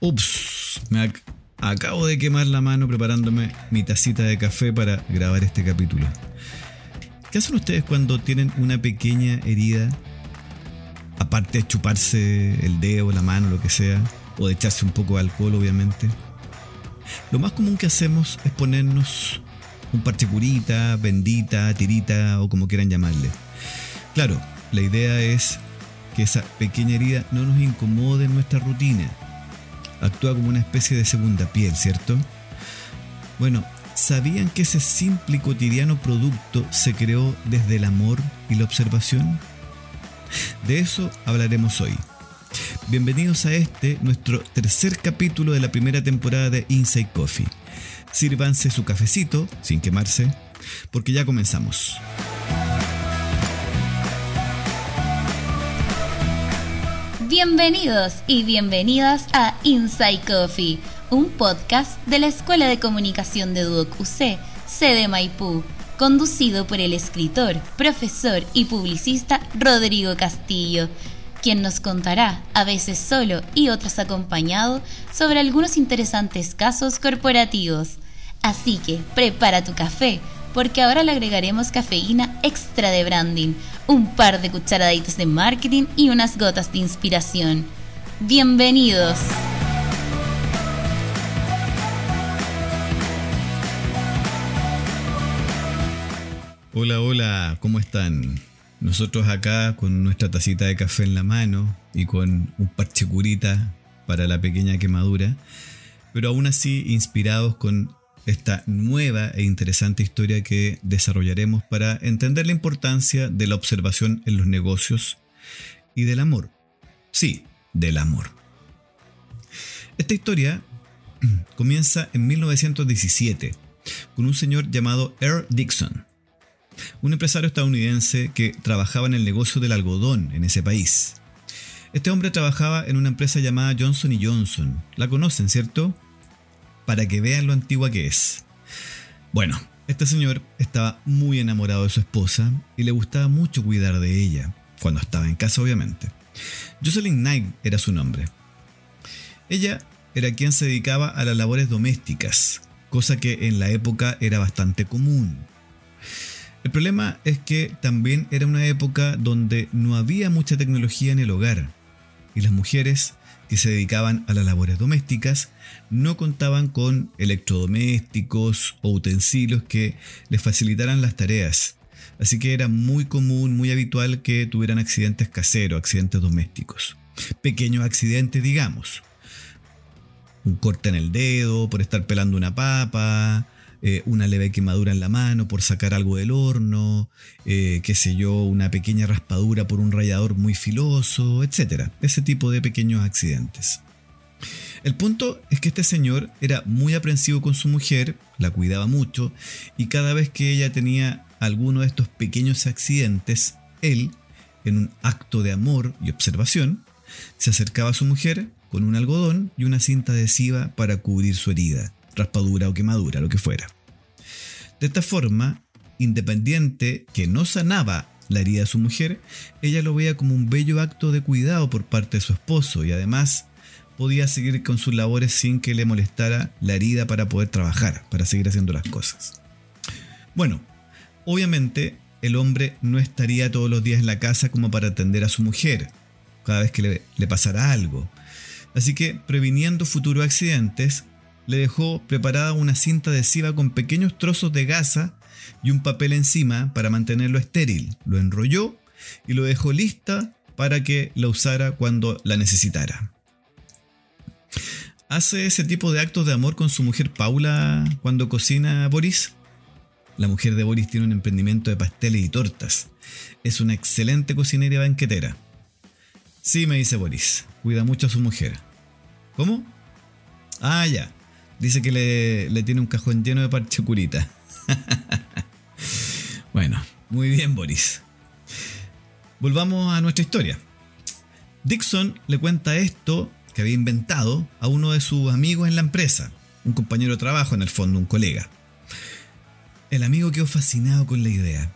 Ups, me ac- acabo de quemar la mano preparándome mi tacita de café para grabar este capítulo. ¿Qué hacen ustedes cuando tienen una pequeña herida? Aparte de chuparse el dedo, la mano, lo que sea, o de echarse un poco de alcohol, obviamente. Lo más común que hacemos es ponernos un parche curita, bendita, tirita o como quieran llamarle. Claro, la idea es que esa pequeña herida no nos incomode en nuestra rutina. Actúa como una especie de segunda piel, ¿cierto? Bueno, ¿sabían que ese simple y cotidiano producto se creó desde el amor y la observación? De eso hablaremos hoy. Bienvenidos a este, nuestro tercer capítulo de la primera temporada de Inside Coffee. Sírvanse su cafecito, sin quemarse, porque ya comenzamos. Bienvenidos y bienvenidas a Inside Coffee, un podcast de la Escuela de Comunicación de Duoc UC, sede Maipú, conducido por el escritor, profesor y publicista Rodrigo Castillo, quien nos contará, a veces solo y otras acompañado, sobre algunos interesantes casos corporativos. Así que prepara tu café, porque ahora le agregaremos cafeína extra de branding, un par de cucharaditas de marketing y unas gotas de inspiración. Bienvenidos. Hola, hola, ¿cómo están? Nosotros acá con nuestra tacita de café en la mano y con un parche curita para la pequeña quemadura, pero aún así inspirados con esta nueva e interesante historia que desarrollaremos para entender la importancia de la observación en los negocios y del amor. Sí, del amor. Esta historia comienza en 1917 con un señor llamado Earl Dixon, un empresario estadounidense que trabajaba en el negocio del algodón en ese país. Este hombre trabajaba en una empresa llamada Johnson Johnson. La conocen, ¿cierto? Para que vean lo antigua que es. Bueno, este señor estaba muy enamorado de su esposa y le gustaba mucho cuidar de ella, cuando estaba en casa obviamente. Jocelyn Knight era su nombre. Ella era quien se dedicaba a las labores domésticas, cosa que en la época era bastante común. El problema es que también era una época donde no había mucha tecnología en el hogar y las mujeres que se dedicaban a las labores domésticas no contaban con electrodomésticos o utensilios que les facilitaran las tareas. Así que era muy común, muy habitual que tuvieran accidentes caseros, accidentes domésticos. Pequeños accidentes, digamos. Un corte en el dedo por estar pelando una papa, eh, una leve quemadura en la mano por sacar algo del horno, eh, qué sé yo, una pequeña raspadura por un rallador muy filoso, etc. Ese tipo de pequeños accidentes. El punto es que este señor era muy aprensivo con su mujer, la cuidaba mucho, y cada vez que ella tenía alguno de estos pequeños accidentes, él, en un acto de amor y observación, se acercaba a su mujer con un algodón y una cinta adhesiva para cubrir su herida raspadura o quemadura, lo que fuera. De esta forma, independiente que no sanaba la herida de su mujer, ella lo veía como un bello acto de cuidado por parte de su esposo y además podía seguir con sus labores sin que le molestara la herida para poder trabajar, para seguir haciendo las cosas. Bueno, obviamente el hombre no estaría todos los días en la casa como para atender a su mujer, cada vez que le, le pasara algo. Así que, previniendo futuros accidentes, le dejó preparada una cinta adhesiva con pequeños trozos de gasa y un papel encima para mantenerlo estéril. Lo enrolló y lo dejó lista para que la usara cuando la necesitara. ¿Hace ese tipo de actos de amor con su mujer Paula cuando cocina Boris? La mujer de Boris tiene un emprendimiento de pasteles y tortas. Es una excelente cocinera y banquetera. Sí, me dice Boris. Cuida mucho a su mujer. ¿Cómo? Ah, ya. Dice que le, le, tiene un cajón lleno de parche curita. bueno, muy bien, Boris. Volvamos a nuestra historia. Dixon le cuenta esto que había inventado a uno de sus amigos en la empresa, un compañero de trabajo en el fondo, un colega. El amigo quedó fascinado con la idea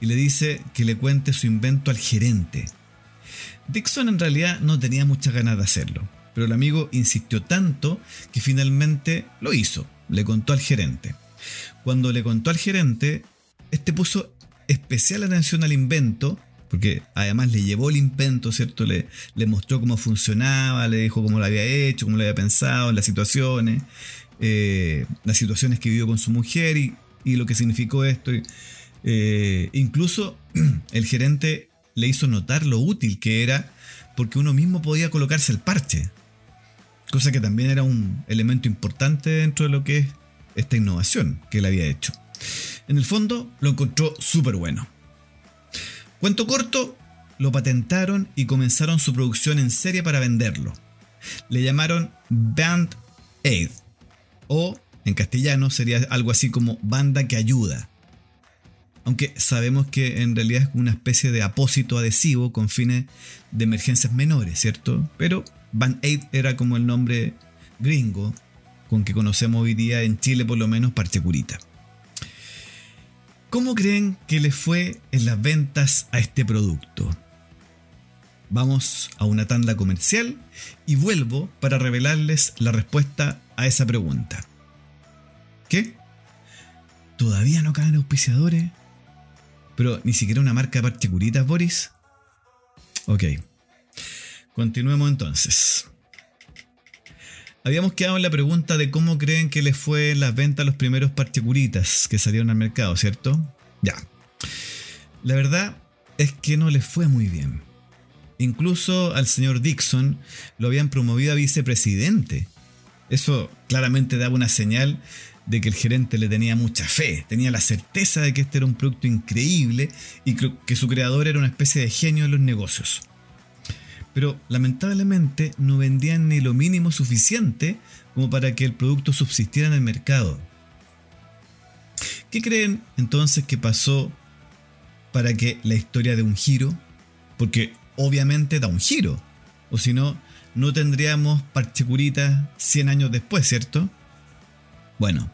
y le dice que le cuente su invento al gerente. Dixon en realidad no tenía muchas ganas de hacerlo, Pero el amigo insistió tanto que finalmente lo hizo, le contó al gerente. Cuando le contó al gerente, este puso especial atención al invento, porque además le llevó el invento, ¿cierto? Le, mostró cómo funcionaba, le dijo cómo lo había hecho, cómo lo había pensado, las situaciones, eh, las situaciones que vivió con su mujer y, lo que significó esto. Eh, incluso el gerente le hizo notar lo útil que era porque uno mismo podía colocarse el parche, cosa que también era un elemento importante dentro de lo que es esta innovación que él había hecho. En el fondo lo encontró súper bueno. Cuento corto, lo patentaron y comenzaron su producción en serie para venderlo. Le llamaron Band Aid, o en castellano sería algo así como banda que ayuda. Aunque sabemos que en realidad es una especie de apósito adhesivo con fines de emergencias menores, ¿cierto? Pero Band Aid era como el nombre gringo con que conocemos hoy día en Chile por lo menos Parchecurita. ¿Cómo creen que le fue en las ventas a este producto? Vamos a una tanda comercial y vuelvo para revelarles la respuesta a esa pregunta. ¿Qué? ¿Todavía no caen auspiciadores? Pero ni siquiera una marca de parchecuritas, Boris. Ok. Continuemos entonces. Habíamos quedado en la pregunta de cómo creen que les fue las ventas a los primeros parchecuritas que salieron al mercado, ¿cierto? Ya. La verdad es que no les fue muy bien. Incluso al señor Dixon lo habían promovido a vicepresidente. Eso claramente daba una señal de que el gerente le tenía mucha fe, tenía la certeza de que este era un producto increíble y que su creador era una especie de genio de los negocios pero lamentablemente no vendían ni lo mínimo suficiente como para que el producto subsistiera en el mercado. ¿Qué creen entonces que pasó para que la historia dé un giro? Porque obviamente da un giro, o si no, no tendríamos Parchecurita 100 años después, ¿cierto? Bueno,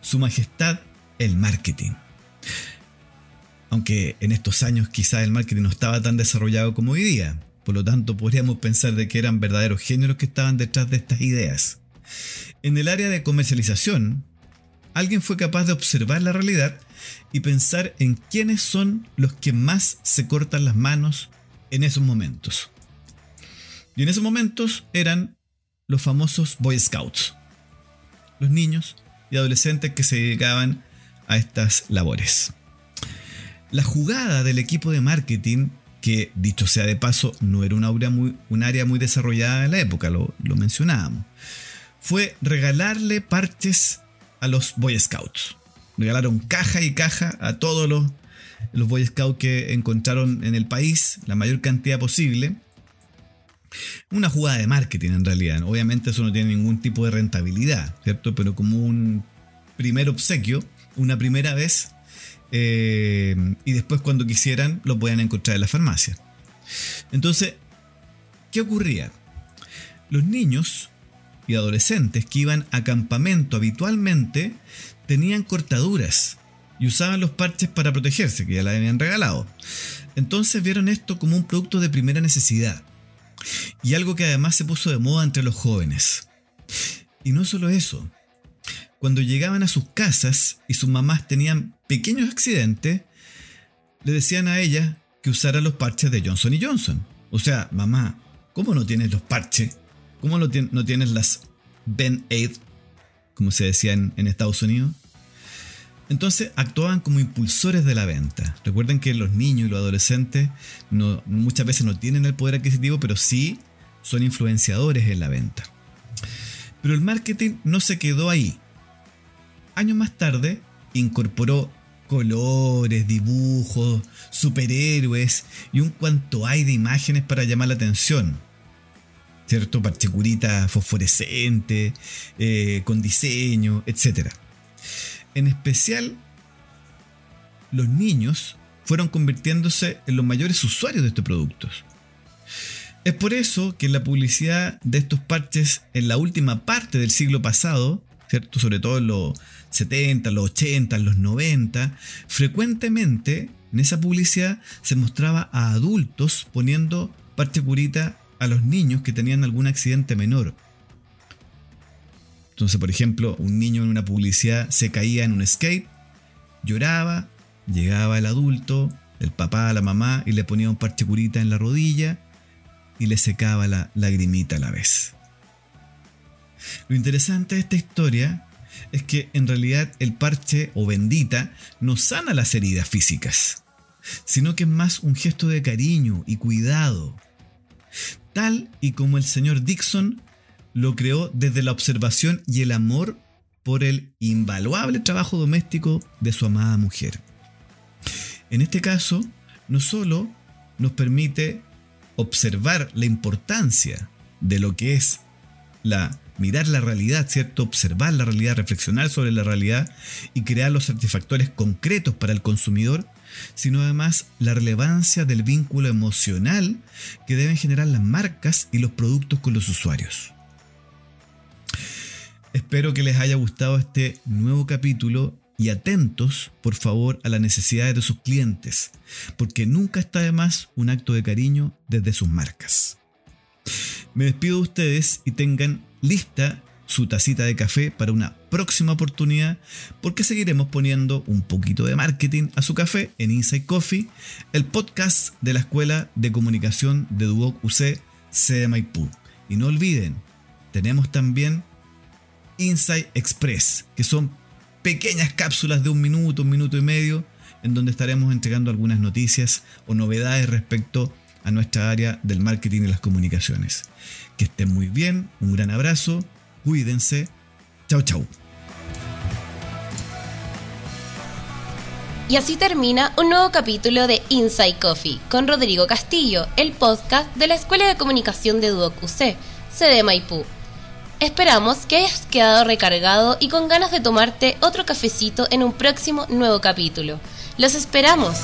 Su Majestad el marketing. Aunque en estos años quizás el marketing no estaba tan desarrollado como hoy día. Por lo tanto, podríamos pensar de que eran verdaderos genios que estaban detrás de estas ideas. En el área de comercialización, alguien fue capaz de observar la realidad y pensar en quiénes son los que más se cortan las manos en esos momentos. Y en esos momentos eran los famosos Boy Scouts, los niños y adolescentes que se dedicaban a estas labores. La jugada del equipo de marketing que dicho sea de paso, no era un área muy, un área muy desarrollada en la época, lo, mencionábamos. Fue regalarle parches a los Boy Scouts. Regalaron caja y caja a todos los, los Boy Scouts que encontraron en el país, la mayor cantidad posible. Una jugada de marketing en realidad. Obviamente eso no tiene ningún tipo de rentabilidad, ¿cierto? Pero como un primer obsequio, una primera vez, eh, y después cuando quisieran lo podían encontrar en la farmacia. Entonces, ¿qué ocurría? Los niños y adolescentes que iban a campamento habitualmente tenían cortaduras y usaban los parches para protegerse, que ya la habían regalado. Entonces vieron esto como un producto de primera necesidad y algo que además se puso de moda entre los jóvenes. Y no solo eso, cuando llegaban a sus casas y sus mamás tenían pequeños accidentes, le decían a ella que usara los parches de Johnson Johnson. O sea, mamá, ¿cómo no tienes los parches? ¿Cómo no, tienes las Ben Aid, como se decía en, Estados Unidos? Entonces actuaban como impulsores de la venta. Recuerden que los niños y los adolescentes muchas veces no tienen el poder adquisitivo, pero sí son influenciadores en la venta. Pero el marketing no se quedó ahí años más tarde incorporó colores, dibujos, superhéroes y un cuanto hay de imágenes para llamar la atención. ¿Cierto? Parchecurita fosforescente, eh, con diseño, etc. En especial, los niños fueron convirtiéndose en los mayores usuarios de estos productos. Es por eso que la publicidad de estos parches en la última parte del siglo pasado, ¿cierto? sobre todo en los 70, los 80, los 90, frecuentemente en esa publicidad se mostraba a adultos poniendo parche curita a los niños que tenían algún accidente menor. Entonces, por ejemplo, un niño en una publicidad se caía en un skate, lloraba, llegaba el adulto, el papá, la mamá, y le ponía un parche curita en la rodilla y le secaba la lagrimita a la vez. Lo interesante de esta historia es que en realidad el parche o bendita no sana las heridas físicas, sino que es más un gesto de cariño y cuidado, tal y como el señor Dixon lo creó desde la observación y el amor por el invaluable trabajo doméstico de su amada mujer. En este caso, no solo nos permite observar la importancia de lo que es la mirar la realidad, ¿cierto? Observar la realidad, reflexionar sobre la realidad y crear los satisfactores concretos para el consumidor, sino además la relevancia del vínculo emocional que deben generar las marcas y los productos con los usuarios. Espero que les haya gustado este nuevo capítulo y atentos, por favor, a las necesidades de sus clientes, porque nunca está de más un acto de cariño desde sus marcas. Me despido de ustedes y tengan lista su tacita de café para una próxima oportunidad, porque seguiremos poniendo un poquito de marketing a su café en Inside Coffee, el podcast de la Escuela de Comunicación de Duoc UC, C Maipú. Y no olviden, tenemos también Inside Express, que son pequeñas cápsulas de un minuto, un minuto y medio, en donde estaremos entregando algunas noticias o novedades respecto a nuestra área del marketing y las comunicaciones. Que estén muy bien, un gran abrazo, cuídense, chao chao. Y así termina un nuevo capítulo de Inside Coffee con Rodrigo Castillo, el podcast de la Escuela de Comunicación de Duoc UC, sede Maipú. Esperamos que hayas quedado recargado y con ganas de tomarte otro cafecito en un próximo nuevo capítulo. ¡Los esperamos!